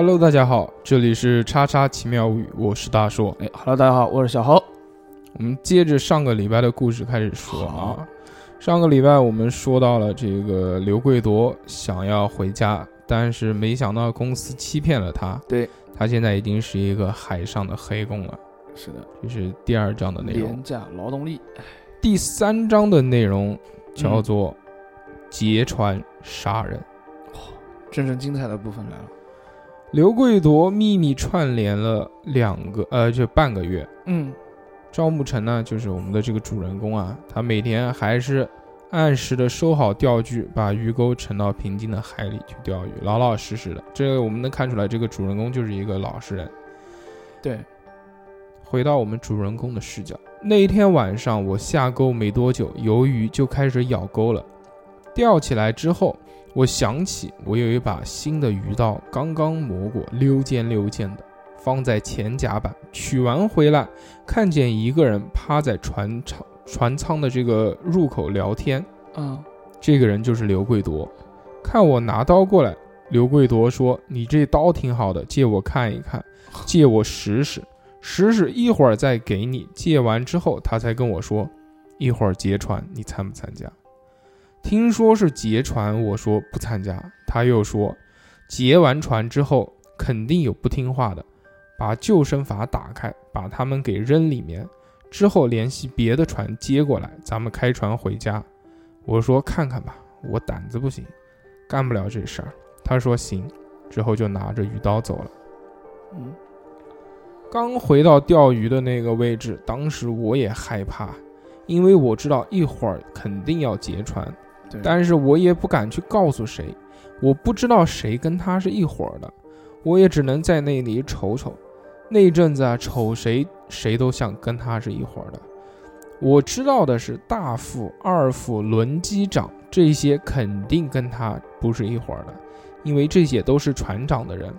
Hello，大家好，这里是叉叉奇妙物语，我是大硕。哎，Hello，大家好，我是小侯。我们接着上个礼拜的故事开始说啊。上个礼拜我们说到了这个刘贵夺想要回家，但是没想到公司欺骗了他。对，他现在已经是一个海上的黑工了。是的，这是第二章的内容。廉价劳动力。第三章的内容叫做劫船杀人。真正精彩的部分来了。刘贵夺秘密串联了两个呃，就半个月。嗯，赵慕辰呢，就是我们的这个主人公啊，他每天还是按时的收好钓具，把鱼钩沉到平静的海里去钓鱼，老老实实的。这个我们能看出来，这个主人公就是一个老实人。对，回到我们主人公的视角，那一天晚上我下钩没多久，鱿鱼就开始咬钩了。钓起来之后，我想起我有一把新的鱼刀，刚刚磨过，溜尖溜尖的，放在前甲板。取完回来，看见一个人趴在船舱船舱的这个入口聊天。嗯，这个人就是刘贵夺。看我拿刀过来，刘贵夺说：“你这刀挺好的，借我看一看，借我使使，使使一会儿再给你。”借完之后，他才跟我说：“一会儿劫船，你参不参加？”听说是劫船，我说不参加。他又说，劫完船之后肯定有不听话的，把救生筏打开，把他们给扔里面，之后联系别的船接过来，咱们开船回家。我说看看吧，我胆子不行，干不了这事儿。他说行，之后就拿着鱼刀走了。嗯，刚回到钓鱼的那个位置，当时我也害怕，因为我知道一会儿肯定要劫船，但是我也不敢去告诉谁，我不知道谁跟他是一伙的，我也只能在那里瞅瞅。那阵子啊，瞅谁谁都像跟他是一伙的。我知道的是，大副、二副、轮机长这些肯定跟他不是一伙的，因为这些都是船长的人。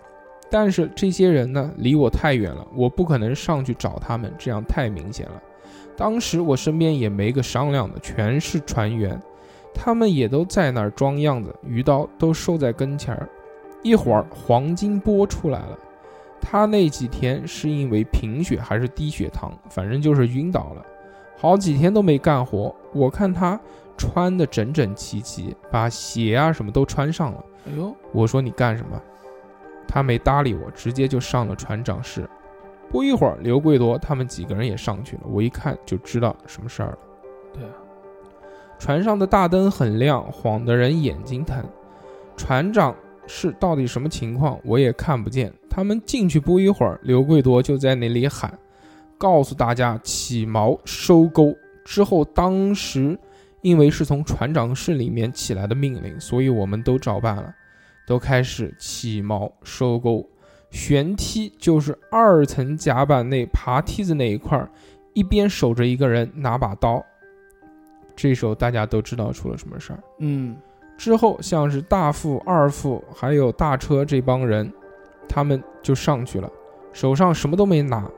但是这些人呢，离我太远了，我不可能上去找他们，这样太明显了。当时我身边也没个商量的，全是船员，他们也都在那儿装样子，鱼刀都收在跟前儿。一会儿黄金波出来了，他那几天是因为贫血还是低血糖，反正就是晕倒了，好几天都没干活。我看他穿的整整齐齐，把鞋啊什么都穿上了。哎呦，我说你干什么？他没搭理我，直接就上了船长室。不一会儿，刘贵夺他们几个人也上去了。我一看就知道什么事儿了。对啊，船上的大灯很亮，晃得人眼睛疼。船长是到底什么情况，我也看不见。他们进去不一会儿，刘贵夺就在那里喊，告诉大家起锚收钩。之后，当时因为是从船长室里面起来的命令，所以我们都照办了，都开始起锚收钩。舷梯就是二层甲板内爬梯子那一块儿，一边守着一个人，拿把刀。这时候大家都知道出了什么事儿。嗯，之后像是大副、二副还有大车这帮人，他们就上去了，手上什么都没拿。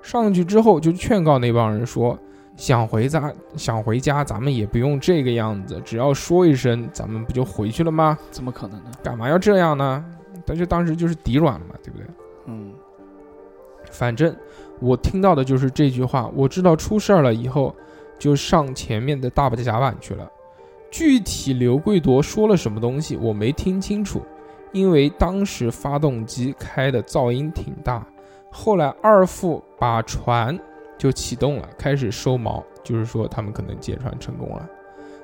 上去之后就劝告那帮人说：“想回家，想回家，咱们也不用这个样子，只要说一声，咱们不就回去了吗？怎么可能呢？干嘛要这样呢？”但是当时就是底软了嘛，对不对？嗯，反正我听到的就是这句话，我知道出事儿了以后，就上前面的大甲板去了。具体刘贵夺说了什么东西，我没听清楚，因为当时发动机开的噪音挺大。后来二副把船就启动了，开始收锚，就是说他们可能劫船成功了。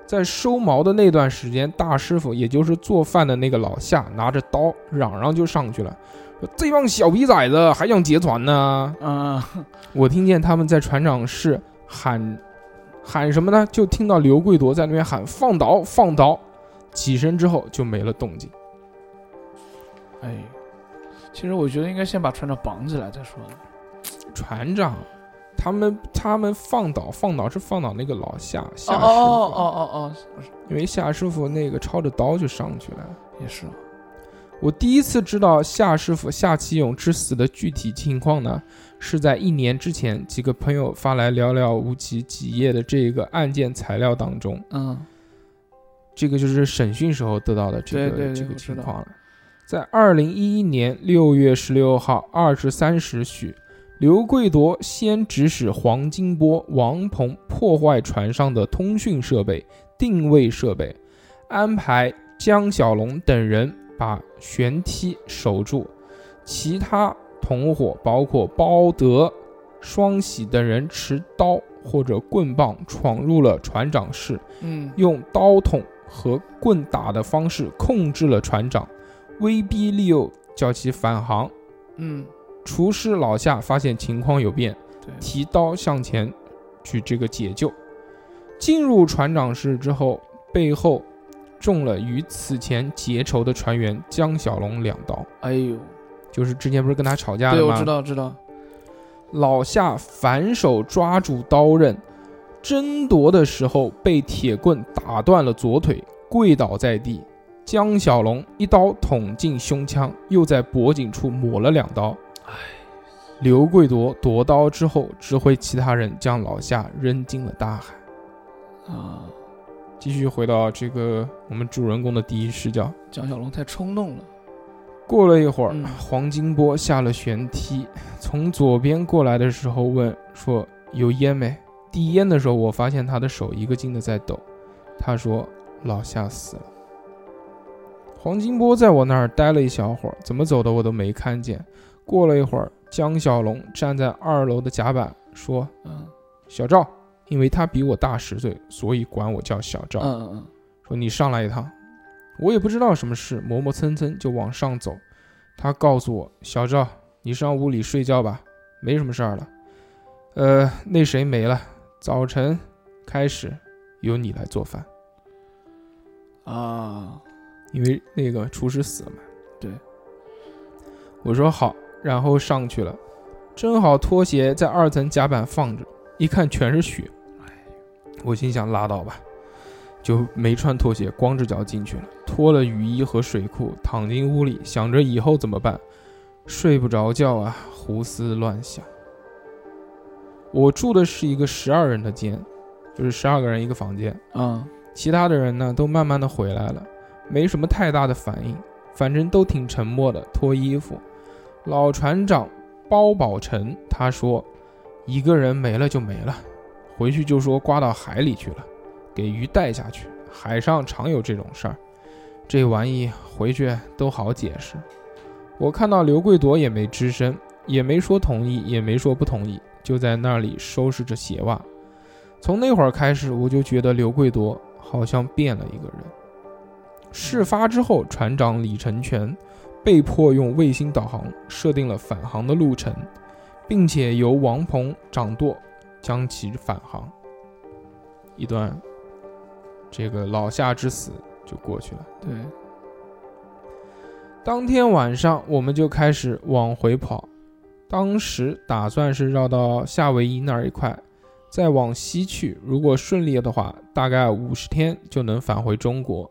在收锚的那段时间，大师傅也就是做饭的那个老夏拿着刀嚷嚷就上去了，说这帮小逼崽子还想劫船呢！啊，我听见他们在船长室喊喊什么呢？就听到刘贵夺在那边喊放倒放倒，几声之后就没了动静。哎，其实我觉得应该先把船长绑起来再说。船长，他们他们放倒放倒是放倒那个老夏哦夏师傅，哦哦哦哦，因为夏师傅那个抄着刀就上去了。也是，我第一次知道夏师傅夏启勇之死的具体情况呢，是在一年之前，几个朋友发来寥寥无几几页的这个案件材料当中，嗯，这个就是审讯时候得到的这个这个情况了。在二零一一年六月十六号二十三时许，刘贵铎先指使黄金波、王鹏破坏船上的通讯设备、定位设备，安排江小龙等人把舷梯守住，其他同伙包括包德、双喜等人持刀或者棍棒闯入了船长室，嗯用刀捅和棍打的方式控制了船长，威逼利诱叫其返航。嗯，厨师老夏发现情况有变，提刀向前去这个解救。进入船长室之后，背后中了与此前结仇的船员江小龙两刀，哎呦，就是之前不是跟他吵架了对，吗？我知道知道，老夏反手抓住刀刃，争夺的时候被铁棍打断了左腿，跪倒在地。江小龙一刀捅进胸腔，又在脖颈处抹了两刀。哎刘贵夺夺刀之后，指挥其他人将老夏扔进了大海。啊，继续回到这个我们主人公的第一视角。江小龙太冲动了，过了一会儿，嗯黄金波下了舷梯，从左边过来的时候问说：“有烟没？”递烟的时候，我发现他的手一个劲的在抖。他说：“老夏死了。”黄金波在我那儿待了一小会儿，怎么走的我都没看见。过了一会儿，江小龙站在二楼的甲板说嗯：“小赵，因为他比我大十岁，所以管我叫小赵。嗯嗯说你上来一趟，我也不知道什么事，磨磨蹭蹭就往上走。他告诉我，小赵，你上屋里睡觉吧，没什么事儿了。呃，那谁没了，早晨开始由你来做饭，嗯啊，因为那个厨师死了嘛。对，我说好，然后上去了，正好拖鞋在二层甲板放着，一看全是血。我心想拉倒吧，就没穿拖鞋，光着脚进去了，脱了雨衣和水裤，躺进屋里，想着以后怎么办，睡不着觉啊，胡思乱想。我住的是一个十二人的间，就是十二个人一个房间，嗯其他的人呢都慢慢的回来了，没什么太大的反应，反正都挺沉默的，脱衣服。老船长包宝成他说，一个人没了就没了，回去就说刮到海里去了，给鱼带下去。海上常有这种事儿，这玩意回去都好解释。我看到刘贵铎也没吱声，也没说同意，也没说不同意，就在那里收拾着鞋袜。从那会儿开始，我就觉得刘贵铎好像变了一个人。事发之后，船长李成全被迫用卫星导航设定了返航的路程，并且由王鹏掌舵将其返航。一段这个老夏之死就过去了。对，当天晚上，我们就开始往回跑。当时打算是绕到夏威夷那儿一块，再往西去。如果顺利的话，大概五十天就能返回中国。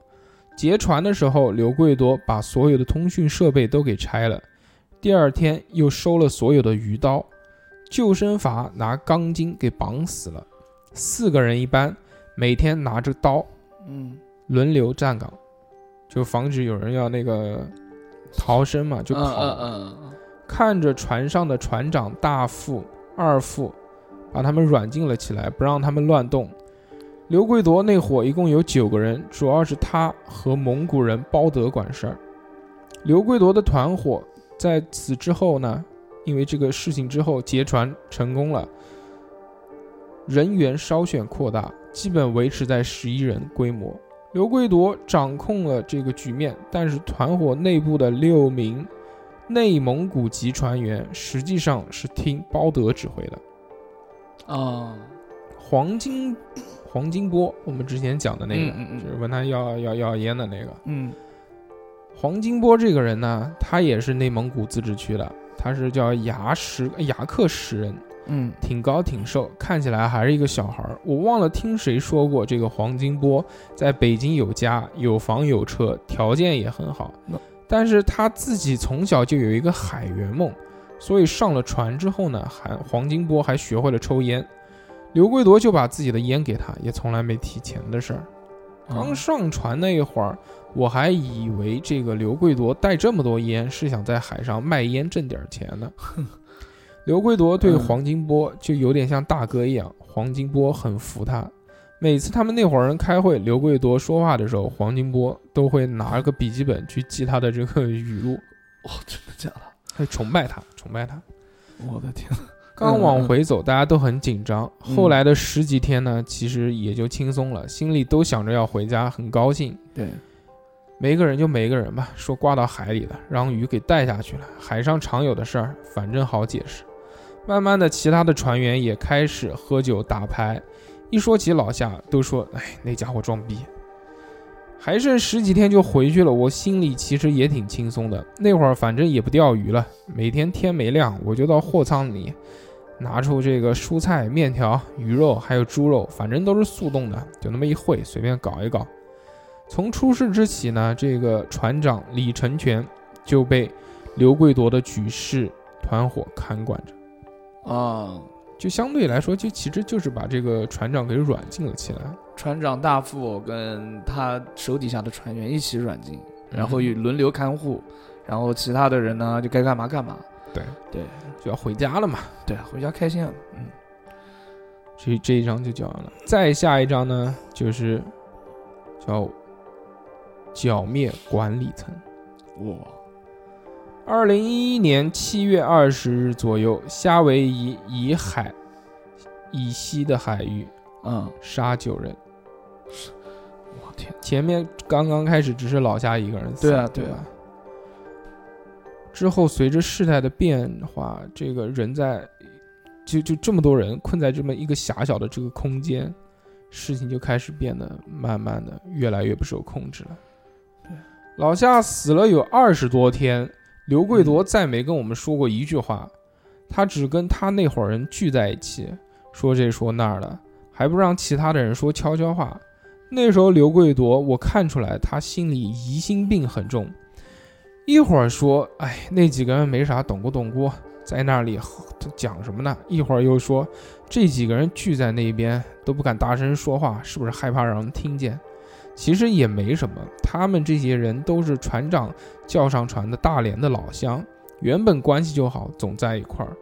劫船的时候，刘贵多把所有的通讯设备都给拆了。第二天又收了所有的鱼刀，救生筏拿钢筋给绑死了。四个人一班，每天拿着刀嗯轮流站岗，就防止有人要那个逃生嘛，就嗯跑。嗯嗯嗯看着船上的船长大副、二副，把他们软禁了起来，不让他们乱动。刘贵铎那伙一共有九个人，主要是他和蒙古人包德管事儿。刘贵铎的团伙在此之后呢，因为这个事情之后劫船成功了，人员稍显扩大，基本维持在十一人规模。刘贵铎掌控了这个局面，但是团伙内部的六名内蒙古籍船员实际上是听包德指挥的。啊，黄金黄金波，我们之前讲的那个，嗯嗯嗯就是问他要要要烟的那个。嗯黄金波这个人呢，他也是内蒙古自治区的，他是叫牙石牙克石人，嗯挺高挺瘦，看起来还是一个小孩儿。我忘了听谁说过，这个黄金波在北京有家有房有车，条件也很好。但是他自己从小就有一个海员梦，所以上了船之后呢，还黄金波还学会了抽烟。刘贵铎就把自己的烟给他，也从来没提钱的事儿。刚上船那一会儿，我还以为这个刘贵夺带这么多烟是想在海上卖烟挣点钱呢。刘贵夺对嗯黄金波就有点像大哥一样，黄金波很服他。每次他们那伙人开会，刘贵夺说话的时候，黄金波都会拿个笔记本去记他的这个语录，哦，真的假的？还崇拜他，崇拜他。我的天！刚往回走，大家都很紧张。嗯后来的十几天呢，其实也就轻松了，心里都想着要回家，很高兴。对，没个人就没个人吧，说挂到海里了，让鱼给带下去了。海上常有的事儿，反正好解释。慢慢的，其他的船员也开始喝酒打牌。一说起老夏，都说：“哎，那家伙装逼。”还剩十几天就回去了，我心里其实也挺轻松的。那会儿反正也不钓鱼了，每天天没亮我就到货仓里拿出这个蔬菜、面条、鱼肉还有猪肉，反正都是速冻的，就那么一烩，随便搞一搞。从出事之起呢，这个船长李成全就被刘贵夺的举事团伙看管着，啊，就相对来说，就其实就是把这个船长给软禁了起来。船长大副跟他手底下的船员一起软禁，然后又轮流看护，然后其他的人呢就该干嘛干嘛。对对就要回家了嘛。对，回家开心了。嗯，这这一章就讲完了。再下一章呢，就是叫剿灭管理层。哇，二零一一年七月二十日左右，夏威夷以海以西的海域嗯，杀九人。我天，前面刚刚开始只是老夏一个人死，对啊对啊？之后随着事态的变化，这个人在就就这么多人困在这么一个狭小的这个空间，事情就开始变得慢慢的越来越不受控制了。老夏死了有二十多天，刘贵夺再没跟我们说过一句话，他只跟他那伙人聚在一起，说这说那儿的，还不让其他的人说悄悄话。那时候刘贵夺，我看出来他心里疑心病很重，一会儿说，哎，那几个人没啥懂不懂过，在那里讲什么呢？一会儿又说，这几个人聚在那边都不敢大声说话，是不是害怕让人听见？其实也没什么，他们这些人都是船长叫上船的大连的老乡，原本关系就好，总在一块儿，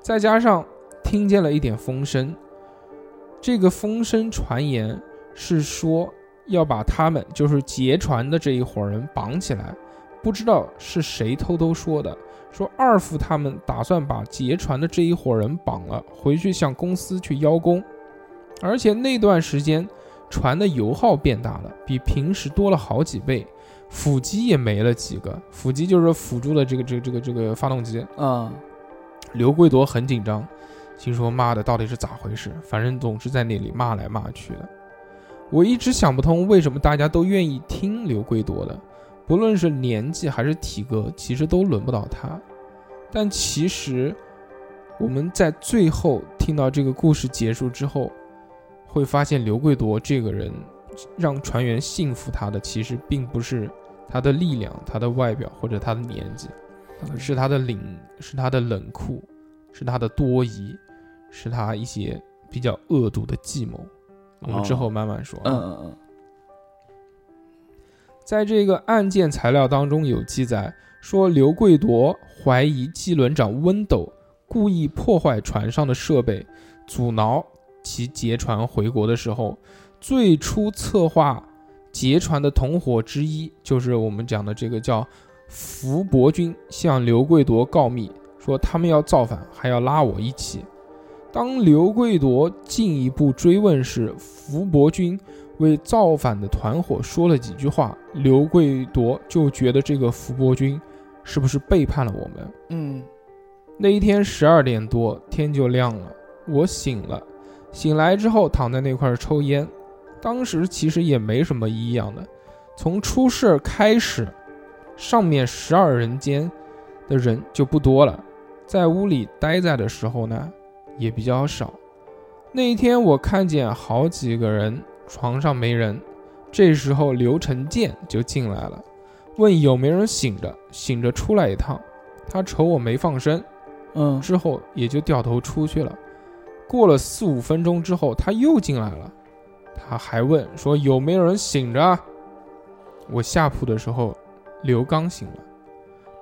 再加上听见了一点风声，这个风声传言是说要把他们就是劫船的这一伙人绑起来，不知道是谁偷偷说的，说二副他们打算把劫船的这一伙人绑了，回去向公司去邀功，而且那段时间船的油耗变大了，比平时多了好几倍，辅机也没了几个，辅机就是辅助的这个这个这个这个发动机，啊，刘贵夺很紧张，心说妈的到底是咋回事？反正总是在那里骂来骂去的。我一直想不通为什么大家都愿意听刘贵夺的，不论是年纪还是体格，其实都轮不到他。但其实我们在最后听到这个故事结束之后，会发现刘贵夺这个人让船员信服他的，其实并不是他的力量、他的外表或者他的年纪。是他的冷，是他的冷酷，是他的多疑，是他一些比较恶毒的计谋。我们之后慢慢说。嗯嗯嗯，在这个案件材料当中有记载说，刘贵夺怀疑机轮长温斗故意破坏船上的设备，阻挠其劫船回国的时候，最初策划劫船的同伙之一，就是我们讲的这个叫福伯君，向刘贵夺告密，说他们要造反，还要拉我一起。当刘贵夺进一步追问时，福伯君为造反的团伙说了几句话，刘贵夺就觉得这个福伯君是不是背叛了我们？嗯，那一天十二点多，天就亮了，我醒了，醒来之后躺在那块儿抽烟，当时其实也没什么异样的，从出事开始，上面十二人间的人就不多了，在屋里待在的时候呢，也比较少。那一天我看见好几个人床上没人，这时候刘成建就进来了，问有没有人醒着，醒着出来一趟。他瞅我没放声，嗯，之后也就掉头出去了。过了四五分钟之后，他又进来了，他还问说有没有人醒着？我下铺的时候，刘刚醒了，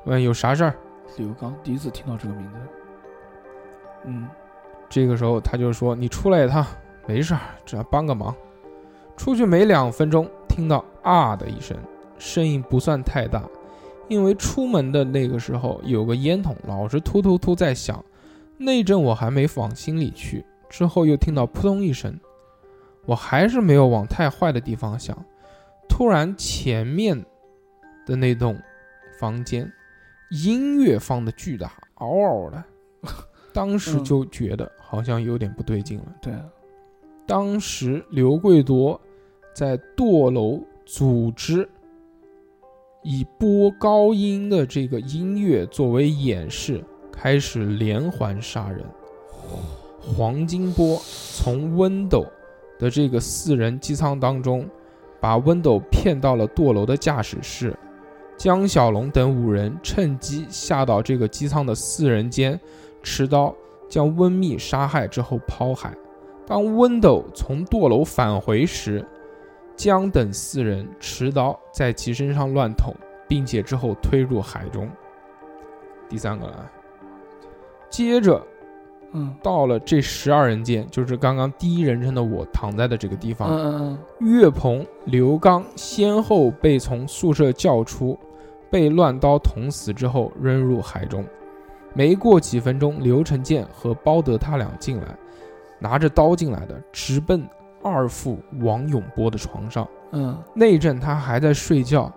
问有啥事儿？刘刚第一次听到这个名字。嗯，这个时候他就说你出来一趟，没事儿，只要帮个忙。出去没两分钟，听到啊的一声，声音不算太大，因为出门的那个时候有个烟筒老是突突突在响，那阵我还没往心里去。之后又听到扑通一声，我还是没有往太坏的地方想。突然前面的那栋房间音乐放的巨大，嗷嗷的，当时就觉得好像有点不对劲了。对啊，当时刘贵夺在堕楼组织以播高音的这个音乐作为演示，开始连环杀人。黄金波从温斗的这个四人机舱当中，把温斗骗到了堕楼的驾驶室，江小龙等五人趁机下到这个机舱的四人间，持刀将温密杀害之后抛海。当温斗从堕楼返回时，江等四人持刀在其身上乱捅，并且之后推入海中。第三个了，接着。嗯，到了这十二人间，就是刚刚第一人称的我躺在的这个地方。嗯嗯岳鹏、刘刚先后被从宿舍叫出，被乱刀捅死之后扔入海中。没过几分钟，刘成建和包德他俩进来，拿着刀进来的，直奔二副王永波的床上。嗯那阵他还在睡觉，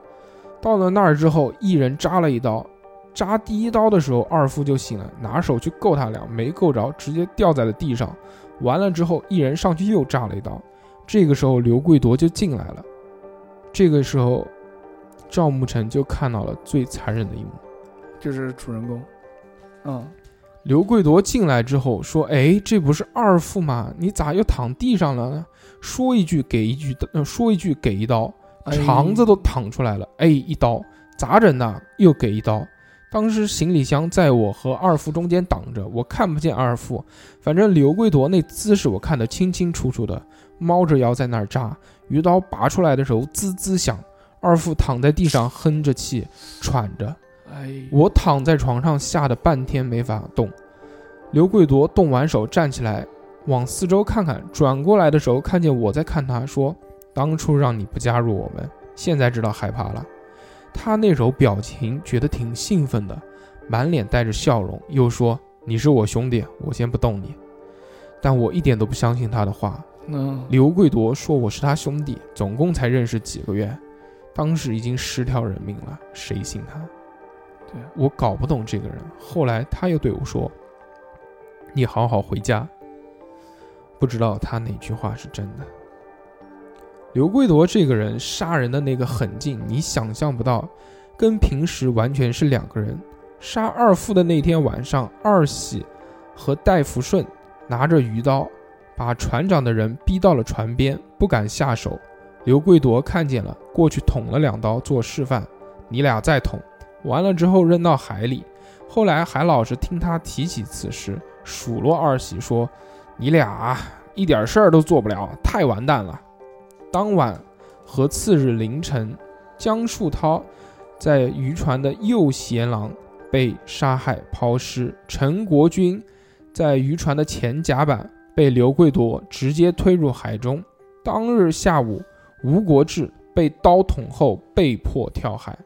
到了那儿之后，一人扎了一刀。扎第一刀的时候，二副就醒了，拿手去够他俩，没够着，直接掉在了地上。完了之后，一人上去又扎了一刀。这个时候，刘贵夺就进来了。这个时候，赵慕辰就看到了最残忍的一幕。就是主人公。嗯，刘贵夺进来之后说：“哎，这不是二副吗？你咋又躺地上了呢？”说一句给一句，呃，说一句给一刀，哎肠子都淌出来了。哎，一刀咋整的？又给一刀。当时行李箱在我和二副中间挡着，我看不见二副。反正刘贵夺那姿势我看得清清楚楚的，猫着腰在那儿扎。鱼刀拔出来的时候滋滋响，二副躺在地上哼着气，喘着。哎，我躺在床上，吓得半天没法动。刘贵夺动完手站起来，往四周看看，转过来的时候看见我在看他，说：“当初让你不加入我们，现在知道害怕了。”他那时候表情觉得挺兴奋的，满脸带着笑容，又说：“你是我兄弟，我先不动你。”但我一点都不相信他的话。嗯，刘贵夺说我是他兄弟，总共才认识几个月，当时已经十条人命了，谁信他？对啊，我搞不懂这个人。后来他又对我说：“你好好回家。”不知道他哪句话是真的。刘贵夺这个人杀人的那个狠劲，你想象不到，跟平时完全是两个人。杀二副的那天晚上，二喜和戴福顺拿着鱼刀，把船长的人逼到了船边，不敢下手。刘贵夺看见了，过去捅了两刀做示范，你俩再捅。完了之后扔到海里。后来海老是听他提起此事，数落二喜说：“你俩一点事儿都做不了，太完蛋了。”当晚和次日凌晨，江树涛在渔船的右舷廊被杀害抛尸，陈国军在渔船的前甲板被刘贵夺直接推入海中。当日下午，吴国志被刀捅后被迫跳海。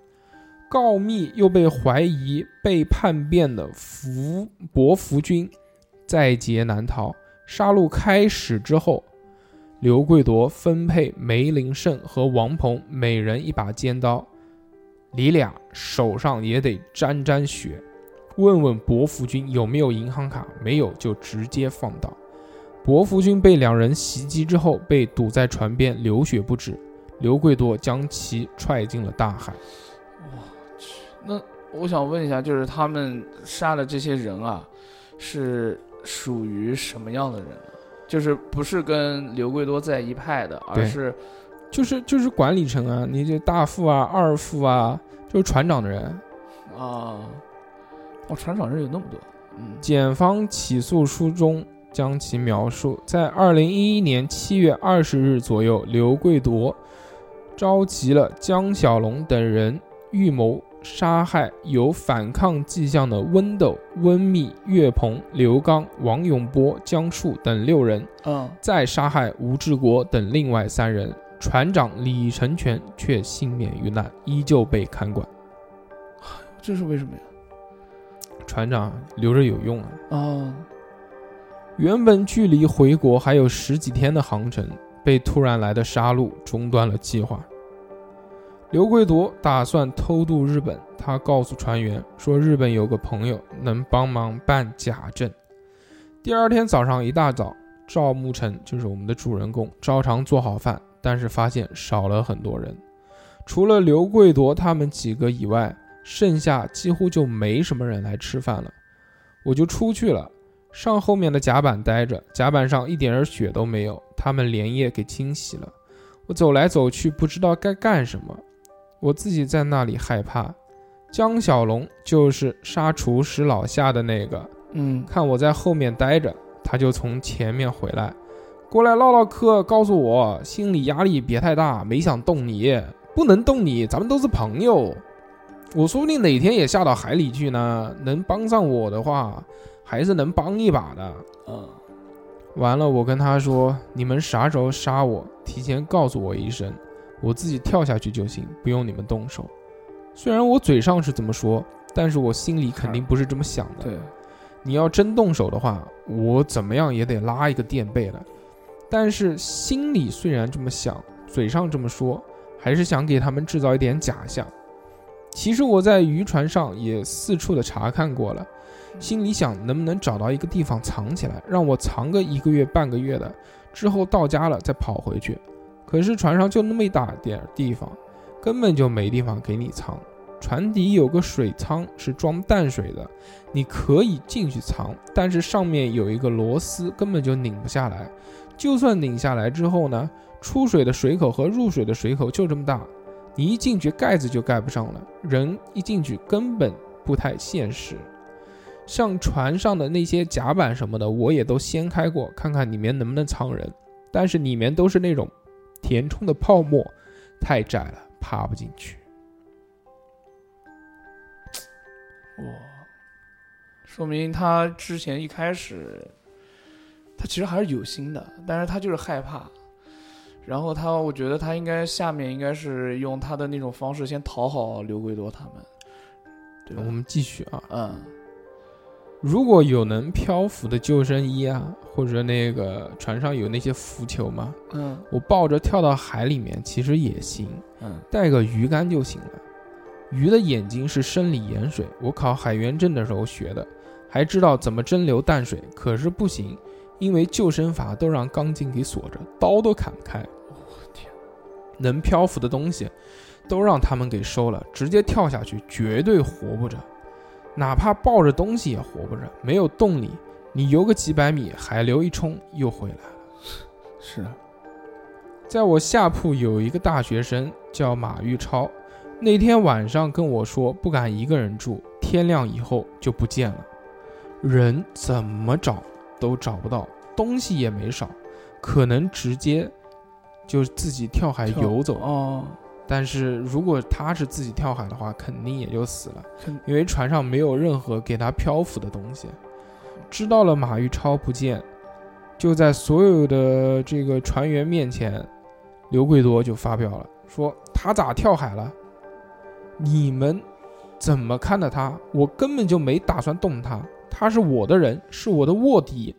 告密又被怀疑被叛变的福伯福军在劫难逃。杀戮开始之后，刘贵夺分配梅林胜和王鹏每人一把尖刀，你俩手上也得沾沾血。问问伯福军有没有银行卡，没有就直接放倒。伯福军被两人袭击之后，被堵在船边，流血不止。刘贵夺将其踹进了大海。我去那我想问一下，就是他们杀的这些人啊，是属于什么样的人？就是不是跟刘贵多在一派的，而是就是就是管理层啊，你这大副啊、二副啊，就是船长的人。啊，哦，船长人有那么多，嗯，检方起诉书中将其描述：在二零一一年七月二十日左右，刘贵夺召集了江小龙等人，预谋杀害有反抗迹象的温斗、温密、岳鹏、刘刚、王永波、江树等六人，嗯，再杀害吴志国等另外三人。船长李成全却幸免于难，依旧被看管。这是为什么呀？船长留着有用啊。哦，原本距离回国还有十几天的航程，被突然来的杀戮中断了计划。刘贵夺打算偷渡日本，他告诉船员说，日本有个朋友能帮忙办假证。第二天早上一大早，赵慕成就是我们的主人公，照常做好饭，但是发现少了很多人，除了刘贵夺他们几个以外，剩下几乎就没什么人来吃饭了。我就出去了。上后面的甲板待着，甲板上一点儿血都没有，他们连夜给清洗了。我走来走去，不知道该干什么。我自己在那里害怕。江小龙就是杀厨师老夏的那个，嗯，看我在后面待着，他就从前面回来，过来唠唠嗑，告诉我心理压力别太大，没想动你，不能动你，咱们都是朋友。我说不定哪天也下到海里去呢，能帮上我的话。还是能帮一把的。嗯，完了，我跟他说：“你们啥时候杀我，提前告诉我一声，我自己跳下去就行，不用你们动手。”虽然我嘴上是这么说，但是我心里肯定不是这么想的。对，你要真动手的话，我怎么样也得拉一个垫背的。但是心里虽然这么想，嘴上这么说，还是想给他们制造一点假象。其实我在渔船上也四处的查看过了。心里想，能不能找到一个地方藏起来，让我藏个一个月半个月的，之后到家了再跑回去。可是船上就那么一大点地方，根本就没地方给你藏。船底有个水舱是装淡水的，你可以进去藏，但是上面有一个螺丝，根本就拧不下来。就算拧下来之后呢，出水的水口和入水的水口就这么大，你一进去盖子就盖不上了，人一进去根本不太现实。像船上的那些甲板什么的，我也都掀开过，看看里面能不能藏人。但是里面都是那种填充的泡沫，太窄了，爬不进去。哇，说明他之前一开始，他其实还是有心的，但是他就是害怕。然后他，我觉得他应该下面应该是用他的那种方式先讨好刘贵多他们，对吧？我们继续啊，嗯。如果有能漂浮的救生衣啊，或者那个船上有那些浮球吗，嗯我抱着跳到海里面其实也行，嗯带个鱼竿就行了。鱼的眼睛是生理盐水，我考海员证的时候学的，还知道怎么蒸馏淡水，可是不行，因为救生筏都让钢筋给锁着，刀都砍不开。我天，能漂浮的东西都让他们给收了，直接跳下去绝对活不着。哪怕抱着东西也活不着，没有动力。你游个几百米，海流一冲又回来了。是啊，在我下铺有一个大学生叫马玉超，那天晚上跟我说不敢一个人住，天亮以后就不见了，人怎么找都找不到，东西也没少，可能直接就自己跳海游走。哦，但是如果他是自己跳海的话，肯定也就死了，因为船上没有任何给他漂浮的东西。知道了马玉超不见，就在所有的这个船员面前，刘贵多就发表了，说他咋跳海了？你们怎么看的他？我根本就没打算动他，他是我的人，是我的卧底。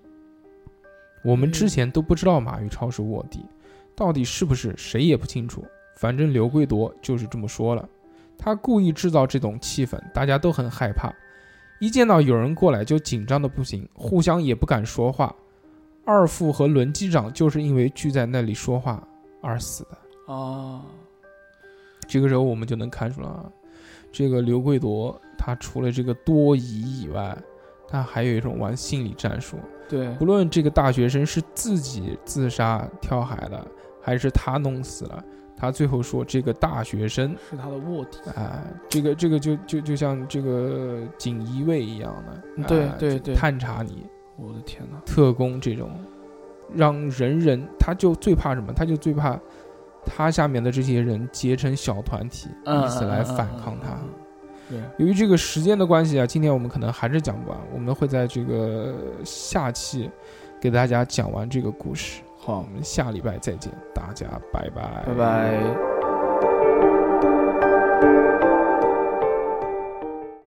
我们之前都不知道马玉超是卧底，到底是不是谁也不清楚。反正刘贵夺就是这么说了，他故意制造这种气氛，大家都很害怕，一见到有人过来就紧张的不行，互相也不敢说话。二副和轮机长就是因为聚在那里说话而死的。啊，这个时候我们就能看出来啊，这个刘贵夺他除了这个多疑以外，他还有一种玩心理战术。对，不论这个大学生是自己自杀跳海的，还是他弄死了，他最后说这个大学生是他的卧底。啊、这个这个就就就像这个锦衣卫一样的，对啊对对探查你，我的天哪！特工这种，让人人他就最怕什么？他就最怕他下面的这些人结成小团体，嗯以此来反抗他。由于这个时间的关系啊，今天我们可能还是讲不完，我们会在这个下期给大家讲完这个故事。好我，们下礼拜再见，大家拜拜，拜拜。